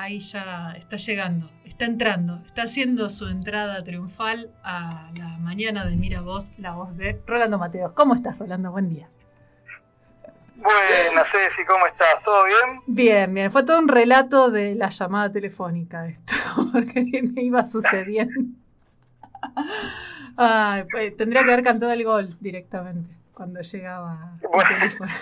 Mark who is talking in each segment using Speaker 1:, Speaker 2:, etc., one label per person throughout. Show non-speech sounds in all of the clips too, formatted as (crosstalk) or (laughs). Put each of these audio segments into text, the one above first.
Speaker 1: ahí ya está llegando, está entrando, está haciendo su entrada triunfal a la mañana de Mira Voz, la voz de Rolando Mateos. ¿Cómo estás, Rolando? Buen día.
Speaker 2: Buenas, Ceci, ¿cómo estás? ¿Todo bien?
Speaker 1: Bien, bien. Fue todo un relato de la llamada telefónica esto, (laughs) porque me iba sucediendo. Ay, pues, tendría que haber cantado el gol directamente cuando llegaba el teléfono.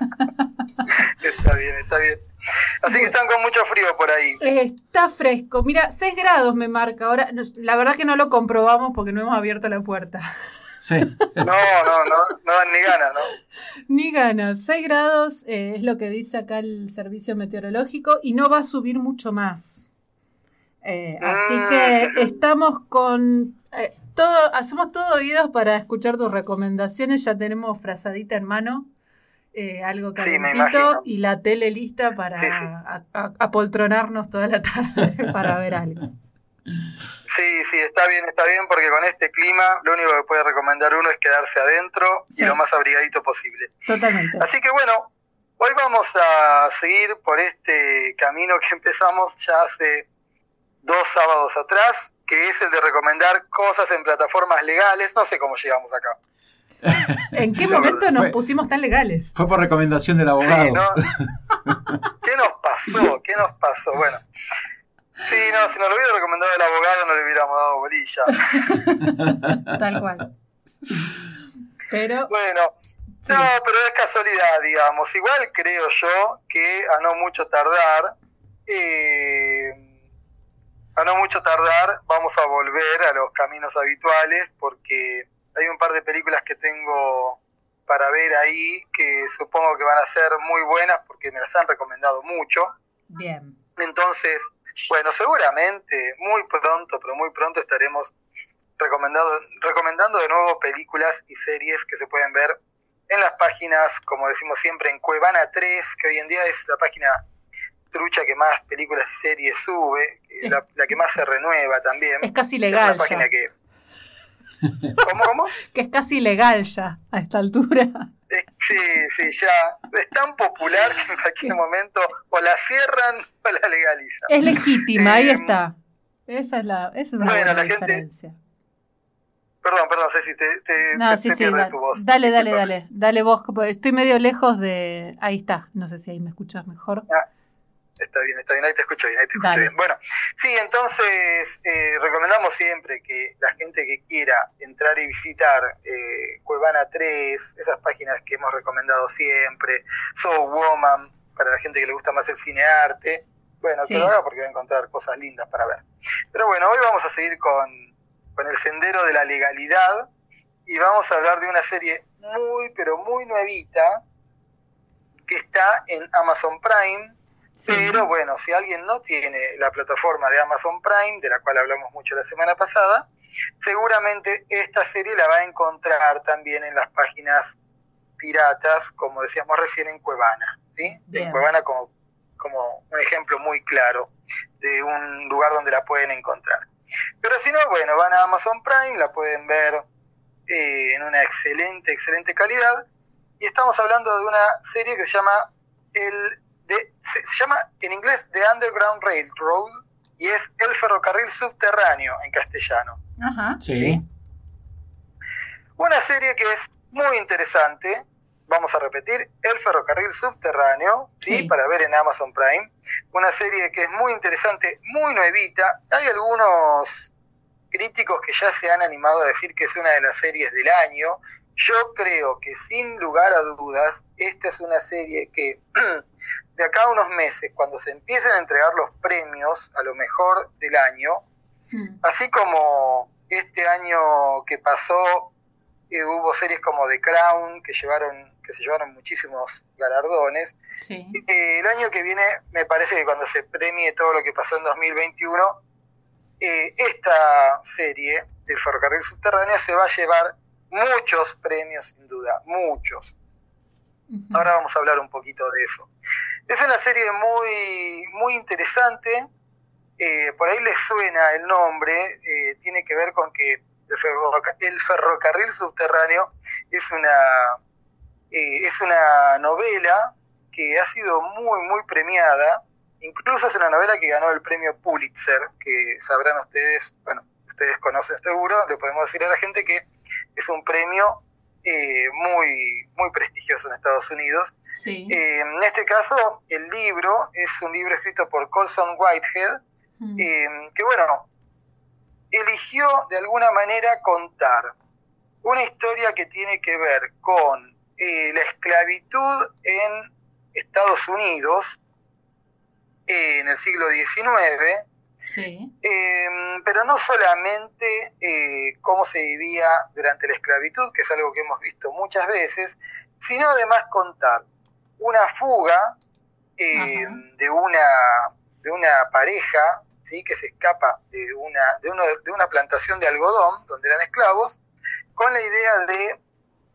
Speaker 1: (laughs)
Speaker 2: está bien, está bien. (laughs) Así que están con mucho frío por ahí.
Speaker 1: Está fresco. Mira, 6 grados me marca. Ahora, la verdad que no lo comprobamos porque no hemos abierto la puerta.
Speaker 2: Sí. (laughs) No, no, no, no dan ni ganas, ¿no? (laughs)
Speaker 1: Ni ganas. 6 grados eh, es lo que dice acá el servicio meteorológico y no va a subir mucho más. Eh, así mm. que estamos con eh, todo, hacemos todo oídos para escuchar tus recomendaciones. Ya tenemos frazadita en mano eh, algo calentito y la tele lista para apoltronarnos toda la tarde (laughs) para ver algo.
Speaker 2: Sí, sí, está bien, está bien, porque con este clima lo único que puede recomendar uno es quedarse adentro y lo más abrigadito posible.
Speaker 1: Totalmente.
Speaker 2: Así que bueno, hoy vamos a seguir por este camino que empezamos ya hace dos sábados atrás, que es el de recomendar cosas en plataformas legales. No sé cómo llegamos acá. (laughs)
Speaker 1: ¿En qué momento nos pusimos tan legales?
Speaker 3: Fue por recomendación del abogado. (laughs)
Speaker 2: ¿Qué nos pasó? ¿Qué nos pasó? Bueno. Sí, no, si nos lo hubiera recomendado el abogado no le hubiéramos dado bolilla. (laughs)
Speaker 1: Tal cual. Pero.
Speaker 2: Bueno, no, pero es casualidad, digamos. Igual creo yo que a no mucho tardar, eh, a no mucho tardar, vamos a volver a los caminos habituales porque hay un par de películas que tengo para ver ahí que supongo que van a ser muy buenas porque me las han recomendado mucho.
Speaker 1: Bien.
Speaker 2: Entonces, bueno, seguramente muy pronto, pero muy pronto estaremos recomendando, recomendando de nuevo películas y series que se pueden ver en las páginas, como decimos siempre, en Cuevana 3, que hoy en día es la página trucha que más películas y series sube, la, que más se renueva también.
Speaker 1: Es casi legal.
Speaker 2: Es página que ¿Cómo, cómo? (laughs)
Speaker 1: que es casi legal ya a esta altura.
Speaker 2: Eh, sí, sí, ya. Es tan popular que en cualquier momento o la cierran (laughs) o la legalizan.
Speaker 1: Es legítima, ahí eh, está. Esa es la, esa es una bueno, la diferencia. Gente,
Speaker 2: Perdón, perdón, Ceci, te, te,
Speaker 1: no, sí, sí, dale, tu voz. Dale, dale, dale, dale vos, estoy medio lejos de... Ahí está, no sé si ahí me escuchas mejor.
Speaker 2: Ah, Está bien, está bien, ahí te escucho bien, ahí te escucho bien. Bueno, sí, entonces eh, recomendamos siempre que la gente que quiera entrar y visitar eh, Cuevana 3, esas páginas que hemos recomendado siempre, So Woman, para la gente que le gusta más el cine arte, bueno, que lo haga porque va a encontrar cosas lindas para ver. Pero bueno, hoy vamos a seguir con, con el sendero de la legalidad y vamos a hablar de una serie muy, pero muy nuevita que está en Amazon Prime pero bueno, si alguien no tiene la plataforma de Amazon Prime, de la cual hablamos mucho la semana pasada, seguramente esta serie la va a encontrar también en las páginas piratas, como decíamos recién en Cuevana, ¿sí? En Cuevana como, como un ejemplo muy claro de un lugar donde la pueden encontrar. Pero si no, bueno, van a Amazon Prime, la pueden ver eh, en una excelente, excelente calidad. Y estamos hablando de una serie que se llama El se, llama en inglés The Underground Railroad y es el ferrocarril subterráneo en castellano.
Speaker 1: Ajá.
Speaker 3: Sí.
Speaker 2: Una serie que es muy interesante, vamos a repetir, El ferrocarril subterráneo, ¿sí? Para ver en Amazon Prime. Una serie que es muy interesante, muy nuevita. Hay algunos críticos que ya se han animado a decir que es una de las series del año. Yo creo que sin lugar a dudas, esta es una serie que (clears throat) de acá a unos meses, cuando se empiecen a entregar los premios a lo mejor del año, hmm. así como este año que pasó eh, hubo series como The Crown que llevaron que se llevaron muchísimos galardones. Eh, el año que viene me parece que cuando se premie todo lo que pasó en 2021, eh, esta serie del ferrocarril subterráneo se va a llevar muchos premios sin duda, muchos. Ahora vamos a hablar un poquito de eso. Es una serie muy, muy interesante. Eh, por ahí les suena el nombre. Eh, tiene que ver con que el, ferrocarril subterráneo es una, eh, es una novela que ha sido muy, muy premiada Incluso es una novela que ganó el premio Pulitzer, que sabrán ustedes, bueno, ustedes conocen seguro, le podemos decir a la gente que es un premio eh, muy, muy prestigioso en Estados Unidos. Eh, en este caso, el libro es un libro escrito por Colson Whitehead, mm. eh, que bueno, eligió de alguna manera contar una historia que tiene que ver con la esclavitud en Estados Unidos en el siglo XIX, em, pero no solamente eh, cómo se vivía durante la esclavitud, que es algo que hemos visto muchas veces, sino además contar una fuga em, de, una, de una pareja ¿sí? que se escapa de una, de, de una plantación de algodón, donde eran esclavos, con la idea de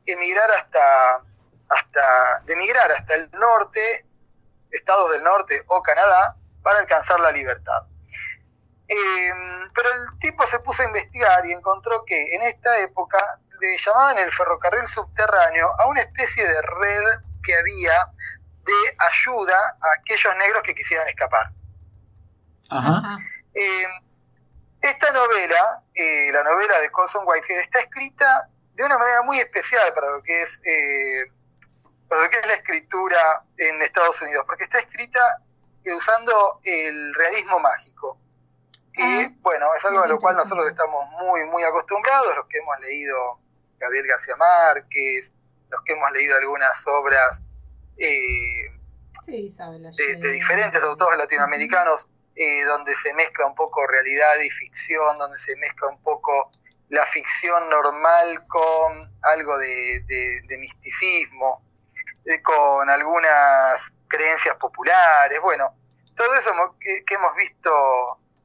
Speaker 2: emigrar hasta, hasta, de emigrar hasta el norte estados del norte o Canadá para alcanzar la libertad. Em, pero el tipo se puso a investigar y encontró que en esta época le llamaban el ferrocarril subterráneo a una especie de red que había de ayuda a aquellos negros que quisieran escapar. Em, esta novela, eh, la novela de Colson Whitehead, está escrita de una manera muy especial para lo que es eh, para lo que es la escritura en Estados Unidos, porque está escrita usando el realismo mágico, que, ah. bueno, es algo a lo cual nosotros estamos muy, muy acostumbrados, los que hemos leído Gabriel García Márquez, los que hemos leído algunas obras eh, de, diferentes autores latinoamericanos, eh, donde se mezcla un poco realidad y ficción, donde se mezcla un poco la ficción normal con algo de misticismo. Eh, con algunas creencias populares, bueno, todo eso que, hemos visto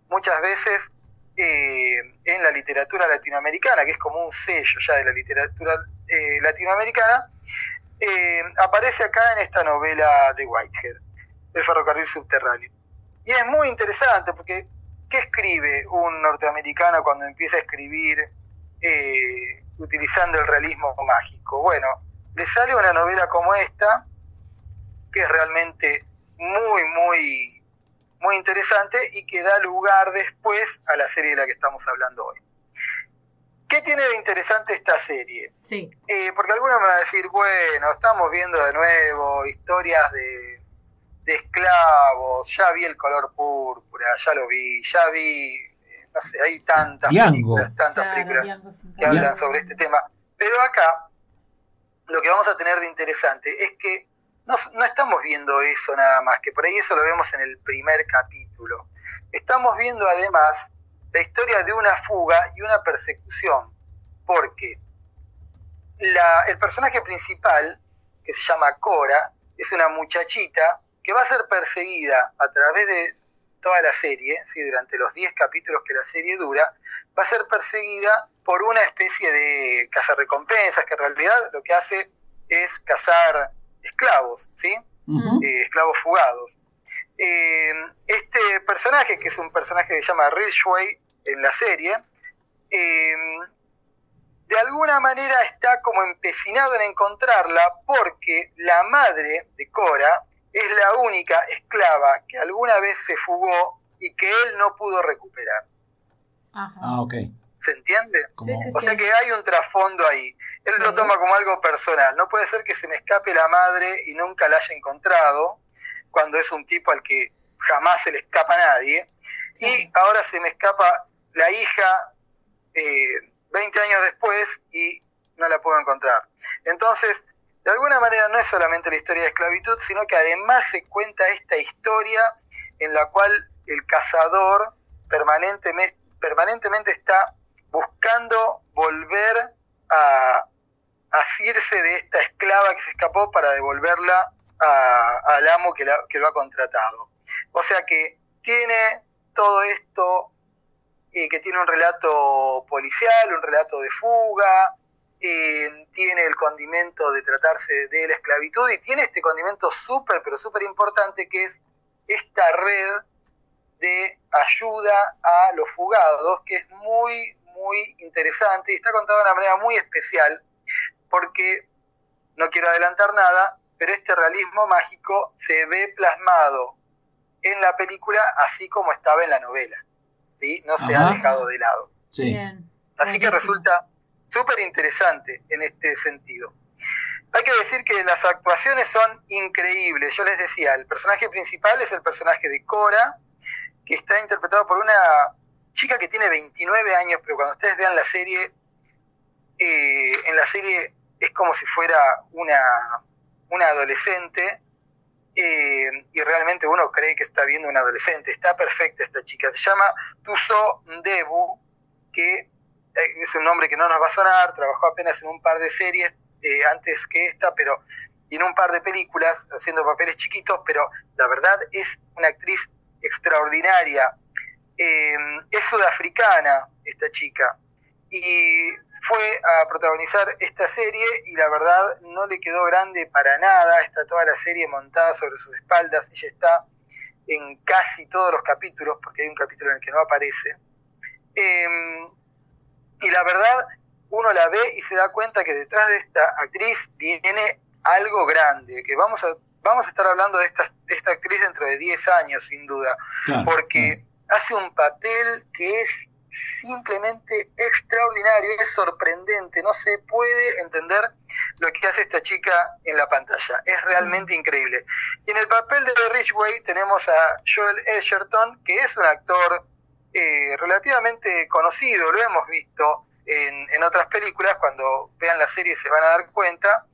Speaker 2: muchas veces eh, en la literatura latinoamericana, que es como un sello ya de la literatura eh, latinoamericana, aparece acá en esta novela de Whitehead, El ferrocarril subterráneo. Y es muy interesante porque, ¿qué escribe un norteamericano cuando empieza a escribir utilizando el realismo mágico? Bueno, le sale una novela como esta, que es realmente muy, muy, muy interesante y que da lugar después a la serie de la que estamos hablando hoy. ¿Qué tiene de interesante esta serie?
Speaker 1: Sí.
Speaker 2: Eh, porque algunos me van a decir, bueno, estamos viendo de nuevo historias de, de esclavos, ya vi el color púrpura, ya lo vi, ya vi, eh, no sé, hay tantas películas, tantas películas que hablan sobre este tema. Pero acá lo que vamos a tener de interesante es que no, estamos viendo eso nada más, que por ahí eso lo vemos en el primer capítulo. Estamos viendo además la historia de una fuga y una persecución, porque la, el personaje principal, que se llama Cora, es una muchachita que va a ser perseguida a través de toda la serie, ¿sí? durante los 10 capítulos que la serie dura, va a ser perseguida por una especie de cazarrecompensas que en realidad lo que hace es cazar esclavos, ¿sí? Eh, esclavos fugados. Eh, este personaje, que es un personaje que se llama Ridgway en la serie, eh, de alguna manera está como empecinado en encontrarla porque la madre de Cora es la única esclava que alguna vez se fugó y que él no pudo recuperar.
Speaker 3: Ah, ok.
Speaker 2: ¿Se entiende? o sea que hay un trasfondo ahí. Él lo toma como algo personal. No puede ser que se me escape la madre y nunca la haya encontrado, cuando es un tipo al que jamás se le escapa a nadie. Y ahora se me escapa la hija eh, 20 años después y no la puedo encontrar. Entonces, de alguna manera no es solamente la historia de esclavitud, sino que además se cuenta esta historia en la cual el cazador permanentemente, permanentemente está buscando volver a asirse de esta esclava que se escapó para devolverla al amo que, que, lo ha contratado. O sea que tiene todo esto, eh, que tiene un relato policial, un relato de fuga, eh, tiene el condimento de tratarse de la esclavitud y tiene este condimento súper, pero súper importante que es esta red de ayuda a los fugados, que es muy, muy interesante y está contada de una manera muy especial, porque no quiero adelantar nada, pero este realismo mágico se ve plasmado en la película así como estaba en la novela. ¿sí? No se ha dejado de lado. Así que resulta súper interesante en este sentido. Hay que decir que las actuaciones son increíbles. Yo les decía, el personaje principal es el personaje de Cora, que está interpretado por una chica que tiene 29 años, pero cuando ustedes vean la serie, eh, en la serie es como si fuera una, una adolescente eh, y realmente uno cree que está viendo una adolescente. Está perfecta esta chica. Se llama Tuso Debu, que eh, es un nombre que no nos va a sonar, trabajó apenas en un par de series antes que esta, pero y en un par de películas haciendo papeles chiquitos, pero la verdad es una actriz extraordinaria. Es sudafricana esta chica. Y fue a protagonizar esta serie y la verdad no le quedó grande para nada, está toda la serie montada sobre sus espaldas, ella está en casi todos los capítulos, porque hay un capítulo en el que no aparece. Em, y la verdad, uno la ve y se da cuenta que detrás de esta actriz viene algo grande, que vamos a, vamos a estar hablando de esta, esta actriz dentro de 10 años, sin duda, porque hace un papel que es simplemente extraordinario, es sorprendente, no se puede entender lo que hace esta chica en la pantalla, es realmente increíble. Y en el papel de Richway tenemos a Joel Edgerton, que es un actor eh, relativamente conocido, lo hemos visto en, en otras películas, cuando vean la serie se van a dar cuenta,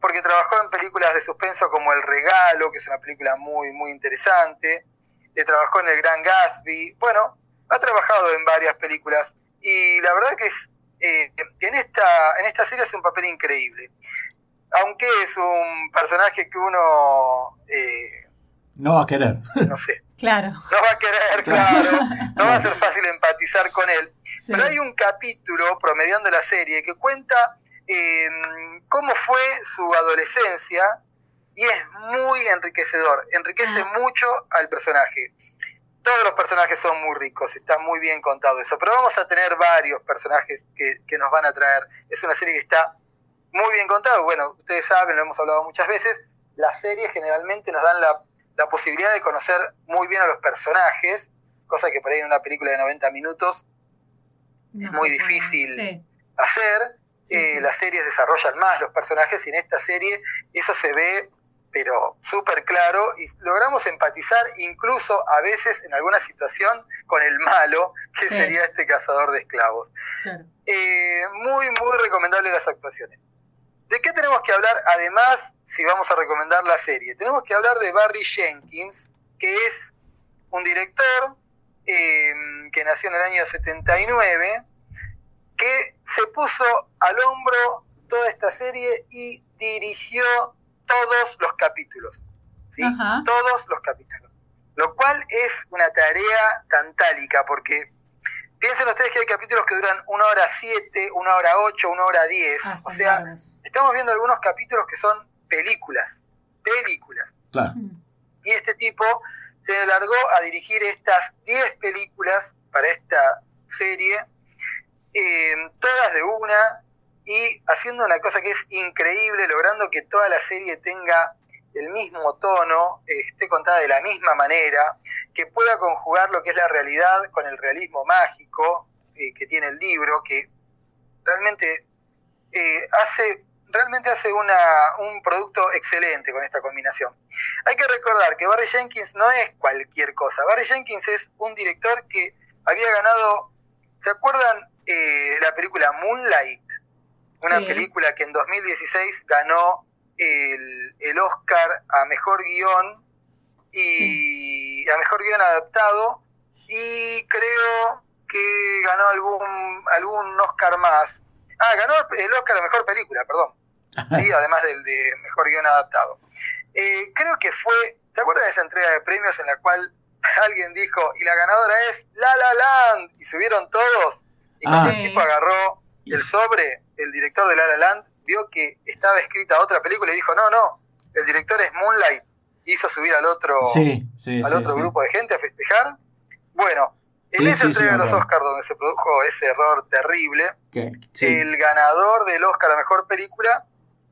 Speaker 2: porque trabajó en películas de suspenso como El Regalo, que es una película muy, muy interesante, eh, trabajó en El Gran Gatsby, bueno, ha trabajado en varias películas y la verdad que es, eh, en, esta, en esta serie hace un papel increíble. Aunque es un personaje que uno...
Speaker 3: Eh, no va a querer.
Speaker 2: No sé. (laughs)
Speaker 1: Claro.
Speaker 2: No va a querer, claro. No va a ser fácil empatizar con él. Pero hay un capítulo promediando la serie que cuenta eh, cómo fue su adolescencia y es muy enriquecedor. Enriquece ah. mucho al personaje todos los personajes son muy ricos, está muy bien contado eso, pero vamos a tener varios personajes que, nos van a traer. Es una serie que está muy bien contada, bueno, ustedes saben, lo hemos hablado muchas veces, las series generalmente nos dan la, posibilidad de conocer muy bien a los personajes, cosa que por ahí en una película de 90 minutos es muy difícil hacer. Eh, las series desarrollan más los personajes y en esta serie eso se ve pero súper claro y logramos empatizar incluso a veces en alguna situación con el malo, que sería este cazador de esclavos. Eh, muy, muy recomendable las actuaciones. ¿De qué tenemos que hablar además si vamos a recomendar la serie? Tenemos que hablar de Barry Jenkins, que es un director em, que nació en el año 79, que se puso al hombro toda esta serie y dirigió todos los capítulos. ¿sí? Todos los capítulos. Lo cual es una tarea tantálica, porque piensen ustedes que hay capítulos que duran una hora siete, una hora ocho, una hora diez. Ah, o sea, estamos viendo algunos capítulos que son películas. Películas. Y este tipo se largó a dirigir estas diez películas para esta serie, eh, todas de una, y haciendo una cosa que es increíble, logrando que toda la serie tenga el mismo tono, esté contada de la misma manera, que pueda conjugar lo que es la realidad con el realismo mágico eh, que tiene el libro, que realmente eh, hace realmente hace una, un producto excelente con esta combinación. Hay que recordar que Barry Jenkins no es cualquier cosa. Barry Jenkins es un director que había ganado, ¿se acuerdan eh, la película Moonlight? Una película que en 2016 ganó el, el Oscar a Mejor Guión y a Mejor Guión Adaptado y creo que ganó algún, algún Oscar más. Ah, ganó el Oscar a Mejor Película, perdón. (laughs) Sí, además del de Mejor Guión Adaptado. Eh, creo que fue, ¿se acuerdan de esa entrega de premios en la cual (laughs) alguien dijo, y la ganadora es La La Land? Y subieron todos. Y cuando ah. el tipo agarró el sobre, el director de La La Land vio que estaba escrita otra película y dijo, no, no, el director es Moonlight, hizo subir al otro, al otro grupo de gente a festejar. Bueno, en esa entrega de los Oscars donde se produjo ese error terrible, el ganador del Oscar a Mejor Película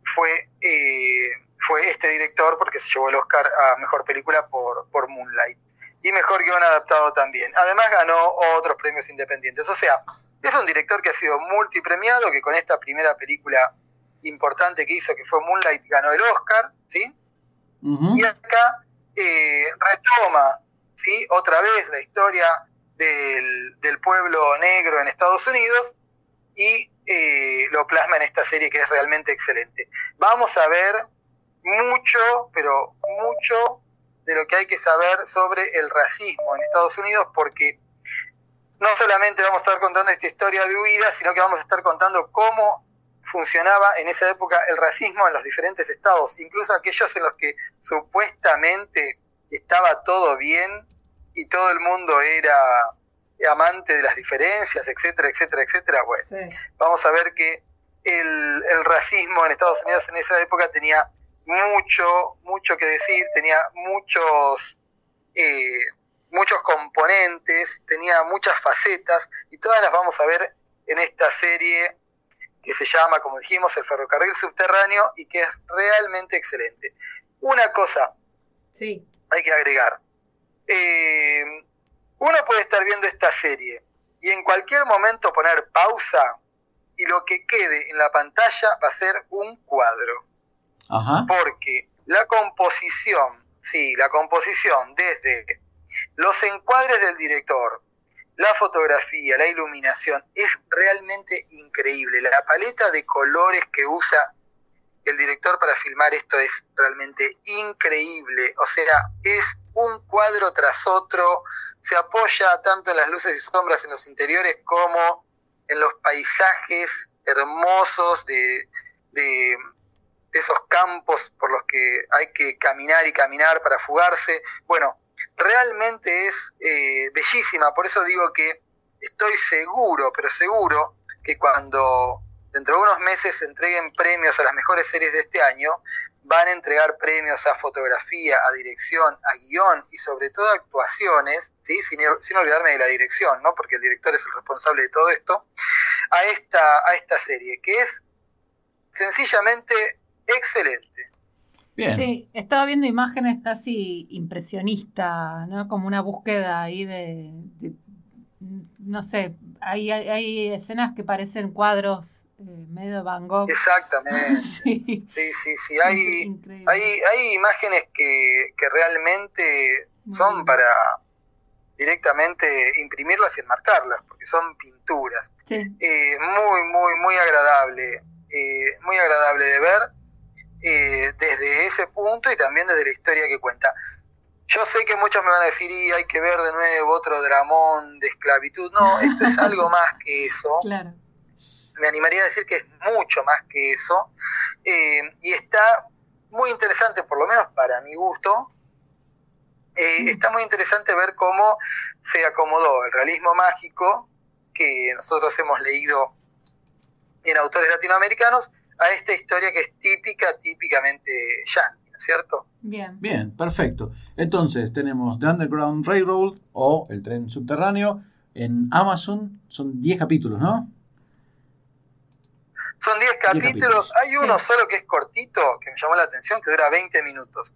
Speaker 2: fue, eh, fue este director porque se llevó el Oscar a Mejor Película por, por Moonlight. y mejor guion adaptado también. Además ganó otros premios independientes. O sea, es un director que ha sido multipremiado, que con esta primera película importante que hizo, que fue Moonlight, ganó el Oscar, ¿sí? Y acá eh, retoma, ¿sí? Otra vez la historia del, del, pueblo negro en Estados Unidos y eh, lo plasma en esta serie que es realmente excelente. Vamos a ver mucho, pero mucho de lo que hay que saber sobre el racismo en Estados Unidos porque no solamente vamos a estar contando esta historia de huida, sino que vamos a estar contando cómo funcionaba en esa época el racismo en los diferentes estados, incluso aquellos en los que supuestamente estaba todo bien y todo el mundo era amante de las diferencias, etcétera, etcétera, etcétera. Bueno, vamos a ver que el, el racismo en Estados Unidos en esa época tenía mucho, mucho que decir, tenía muchos, eh, muchos componentes, tenía muchas facetas y todas las vamos a ver en esta serie que se llama, como dijimos, El ferrocarril subterráneo y que es realmente excelente. Una cosa
Speaker 1: sí.
Speaker 2: hay que agregar. Eh, uno puede estar viendo esta serie y en cualquier momento poner pausa y lo que quede en la pantalla va a ser un cuadro. Porque la composición, sí, la composición desde los encuadres del director, la fotografía, la iluminación, es realmente increíble. La paleta de colores que usa el director para filmar esto es realmente increíble. O sea, es un cuadro tras otro, se apoya tanto en las luces y sombras en los interiores como en los paisajes hermosos de, de esos campos por los que hay que caminar y caminar para fugarse. Bueno, realmente es eh, bellísima, por eso digo que estoy seguro, pero seguro que cuando dentro de unos meses se entreguen premios a las mejores series de este año, van a entregar premios a fotografía, a dirección, a guion y sobre todo a actuaciones, ¿sí? sin, sin olvidarme de la dirección, ¿no? porque el director es el responsable de todo esto, a esta, a esta serie, que es sencillamente excelente.
Speaker 1: Sí, estaba viendo imágenes casi impresionistas, ¿no? Como una búsqueda ahí de, no sé, hay, hay, escenas que parecen cuadros eh, medio Van Gogh.
Speaker 2: Exactamente. (laughs) sí, sí, sí, Hay, hay, hay, imágenes que, que realmente son para directamente imprimirlas y enmarcarlas, porque son pinturas.
Speaker 1: Sí.
Speaker 2: Eh, muy, muy, muy agradable, eh, muy agradable de ver eh, desde ese punto y también desde la historia que cuenta. Yo sé que muchos me van a decir, y hay que ver de nuevo otro dramón de esclavitud. No, esto es algo (laughs) más que eso.
Speaker 1: Claro.
Speaker 2: Me animaría a decir que es mucho más que eso. Eh, y está muy interesante, por lo menos para mi gusto, eh, está muy interesante ver cómo se acomodó el realismo mágico que nosotros hemos leído en autores latinoamericanos a esta historia que es típica, típicamente yankee, ¿no es cierto?
Speaker 1: Bien.
Speaker 3: Bien, perfecto. Entonces tenemos The Underground Railroad o El tren subterráneo en Amazon. Son 10 capítulos, ¿no?
Speaker 2: Son 10 capítulos. Hay uno solo que es cortito, que me llamó la atención, que dura 20 minutos.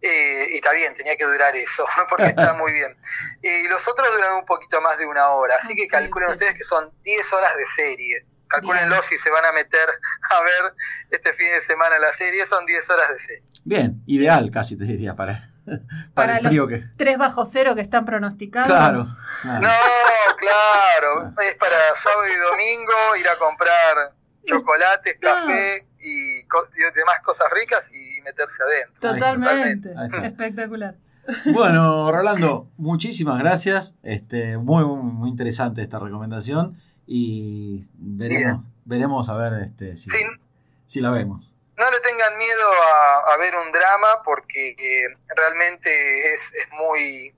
Speaker 2: Eh, y está bien, tenía que durar eso, (laughs) porque está muy bien. Y los otros duran un poquito más de una hora, así que calculen ustedes que son 10 horas de serie. Calculenlo si se van a meter a ver este fin de semana la serie, son 10 horas de serie.
Speaker 3: Bien, ideal casi te diría para, (laughs)
Speaker 1: para, el frío que... Tres bajo cero que están pronosticados.
Speaker 3: Claro,
Speaker 2: No, claro, es para sábado y domingo ir a comprar chocolates, café y, demás cosas ricas y meterse adentro.
Speaker 1: Totalmente, espectacular.
Speaker 3: Bueno, (laughs) Rolando, muchísimas gracias. Este, muy, muy interesante esta recomendación y veremos, veremos a ver este, si, si, la vemos.
Speaker 2: No le tengan miedo a, ver un drama porque eh, realmente es, es, muy,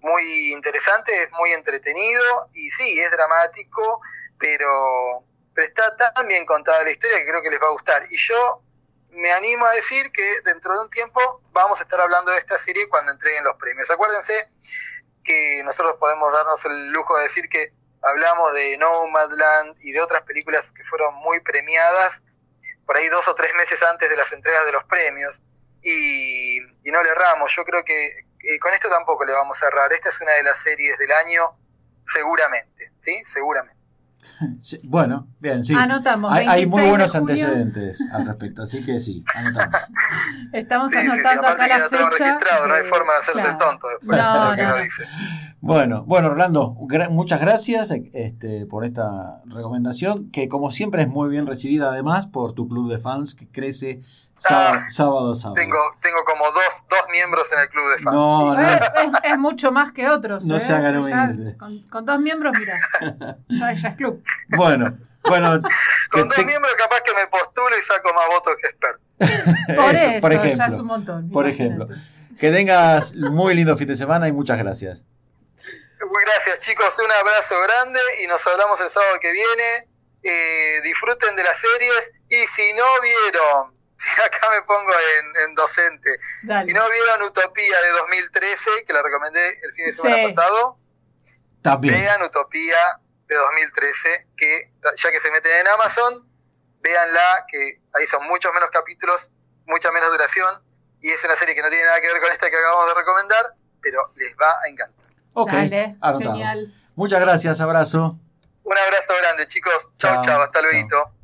Speaker 2: muy interesante, es muy entretenido y sí, es dramático, pero, pero está tan bien contada la historia que creo que les va a gustar. Y yo me animo a decir que dentro de un tiempo vamos a estar hablando de esta serie cuando entreguen los premios. Acuérdense que nosotros podemos darnos el lujo de decir que hablamos de Nomadland y de otras películas que fueron muy premiadas por ahí dos o tres meses antes de las entregas de los premios y, no le erramos. Yo creo que con esto tampoco le vamos a errar. Esta es una de las series del año, seguramente, ¿sí? Seguramente.
Speaker 3: Bueno, bien, sí.
Speaker 1: Anotamos.
Speaker 3: Hay, muy buenos antecedentes al respecto, así que sí, anotamos. (laughs)
Speaker 1: Estamos anotando acá la
Speaker 2: fecha. No registrado, no hay forma de hacerse tonto después no, de lo que dice.
Speaker 3: Bueno, bueno, Orlando, muchas gracias este, por esta recomendación, que como siempre es muy bien recibida además por tu club de fans que crece sábado, ah, sábado, sábado.
Speaker 2: Tengo, tengo como dos, dos miembros en el club de fans.
Speaker 1: No, no. Es, mucho más que otros.
Speaker 3: No
Speaker 1: ¿eh?
Speaker 3: se hagan humildes.
Speaker 1: Con, con, dos miembros, mira, ya, ya, es club.
Speaker 3: Bueno, bueno.
Speaker 2: con dos miembros capaz que me postulo y saco más votos que experto. (laughs)
Speaker 1: por eso, por ejemplo, ya es un montón.
Speaker 3: Por ejemplo. Que tengas muy lindo fin de semana y muchas gracias.
Speaker 2: Muy gracias chicos, un abrazo grande y nos hablamos el sábado que viene. Eh, disfruten de las series y si no vieron, (laughs) acá me pongo en, docente, si no vieron Utopía de 2013, que la recomendé el fin de semana pasado, vean Utopía de 2013, que ya que se meten en Amazon, véanla, que ahí son muchos menos capítulos, mucha menos duración, y es una serie que no tiene nada que ver con esta que acabamos de recomendar, pero les va a encantar.
Speaker 3: Ok, Genial. Muchas gracias, abrazo.
Speaker 2: Un abrazo grande, chicos. Chao, chao, hasta luego.